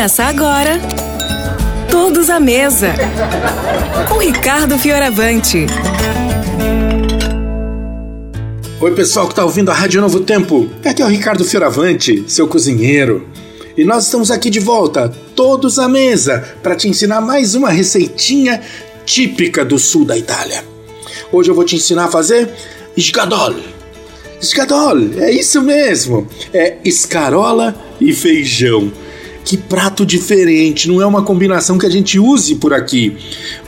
Começa agora. Todos à mesa. Com Ricardo Fioravante. Oi, pessoal que está ouvindo a Rádio Novo Tempo. Aqui é o Ricardo Fioravante, seu cozinheiro. E nós estamos aqui de volta, todos à mesa, para te ensinar mais uma receitinha típica do sul da Itália. Hoje eu vou te ensinar a fazer escadol. Escadol, é isso mesmo. É escarola e feijão. Que prato diferente, não é uma combinação que a gente use por aqui.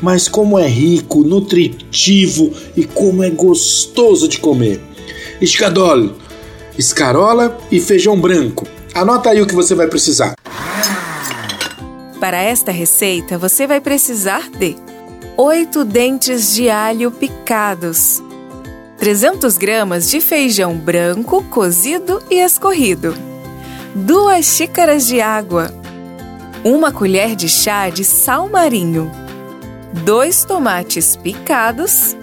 Mas como é rico, nutritivo e como é gostoso de comer. Escadol, escarola e feijão branco. Anota aí o que você vai precisar. Para esta receita, você vai precisar de 8 dentes de alho picados, 300 gramas de feijão branco cozido e escorrido, 2 xícaras de água, 1 colher de chá de sal marinho, 2 tomates picados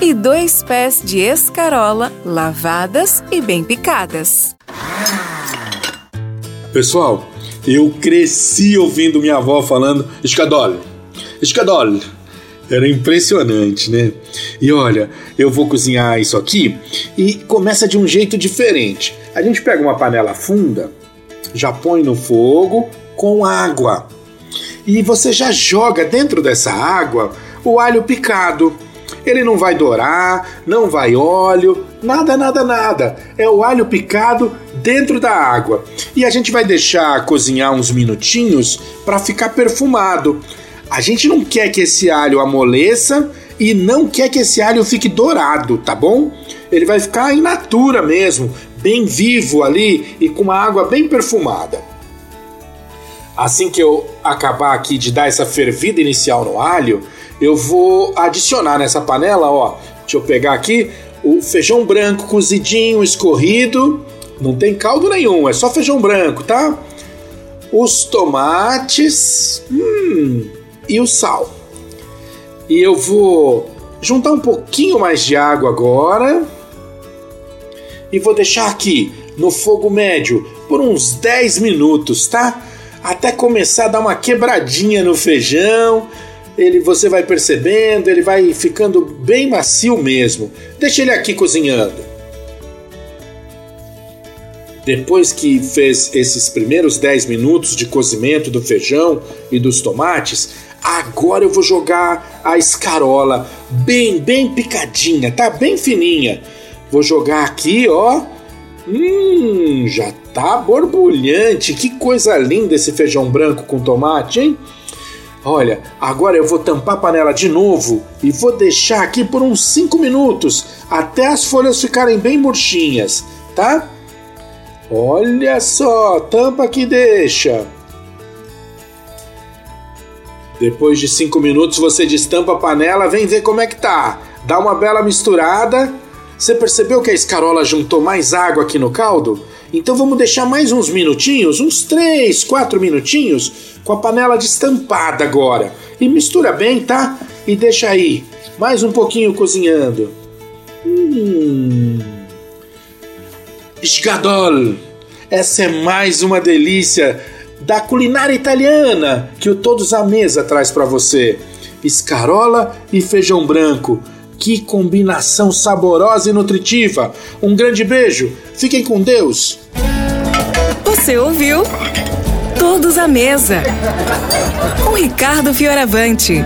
e 2 pés de escarola lavadas e bem picadas. Pessoal, eu cresci ouvindo minha avó falando escadole, escadole. Era impressionante, né? E olha, eu vou cozinhar isso aqui e começa de um jeito diferente. A gente pega uma panela funda, já põe no fogo com água. E você já joga dentro dessa água o alho picado. Ele não vai dourar, não vai óleo, nada, nada, nada. É o alho picado dentro da água. E a gente vai deixar cozinhar uns minutinhos para ficar perfumado. A gente não quer que esse alho amoleça e não quer que esse alho fique dourado, tá bom? Ele vai ficar in natura mesmo, bem vivo ali e com uma água bem perfumada. Assim que eu acabar aqui de dar essa fervida inicial no alho, eu vou adicionar nessa panela, ó. Deixa eu pegar aqui o feijão branco cozidinho, escorrido. Não tem caldo nenhum, é só feijão branco, tá? Os tomates. Hum, e o sal. E eu vou juntar um pouquinho mais de água agora e vou deixar aqui no fogo médio por uns 10 minutos, tá? Até começar a dar uma quebradinha no feijão. Ele você vai percebendo, ele vai ficando bem macio mesmo. Deixa ele aqui cozinhando. Depois que fez esses primeiros 10 minutos de cozimento do feijão e dos tomates, Agora eu vou jogar a escarola bem, bem picadinha, tá? Bem fininha. Vou jogar aqui, ó. Hum, já tá borbulhante. Que coisa linda esse feijão branco com tomate, hein? Olha, agora eu vou tampar a panela de novo e vou deixar aqui por uns 5 minutos até as folhas ficarem bem murchinhas, tá? Olha só, tampa que deixa. Depois de 5 minutos você destampa a panela, vem ver como é que tá. Dá uma bela misturada. Você percebeu que a escarola juntou mais água aqui no caldo? Então vamos deixar mais uns minutinhos, uns 3, 4 minutinhos, com a panela destampada agora. E mistura bem, tá? E deixa aí, mais um pouquinho cozinhando. Hum. Escadol! Essa é mais uma delícia da culinária italiana que o Todos à Mesa traz para você. Escarola e feijão branco. Que combinação saborosa e nutritiva. Um grande beijo. Fiquem com Deus. Você ouviu? Todos à Mesa. Com Ricardo Fioravante.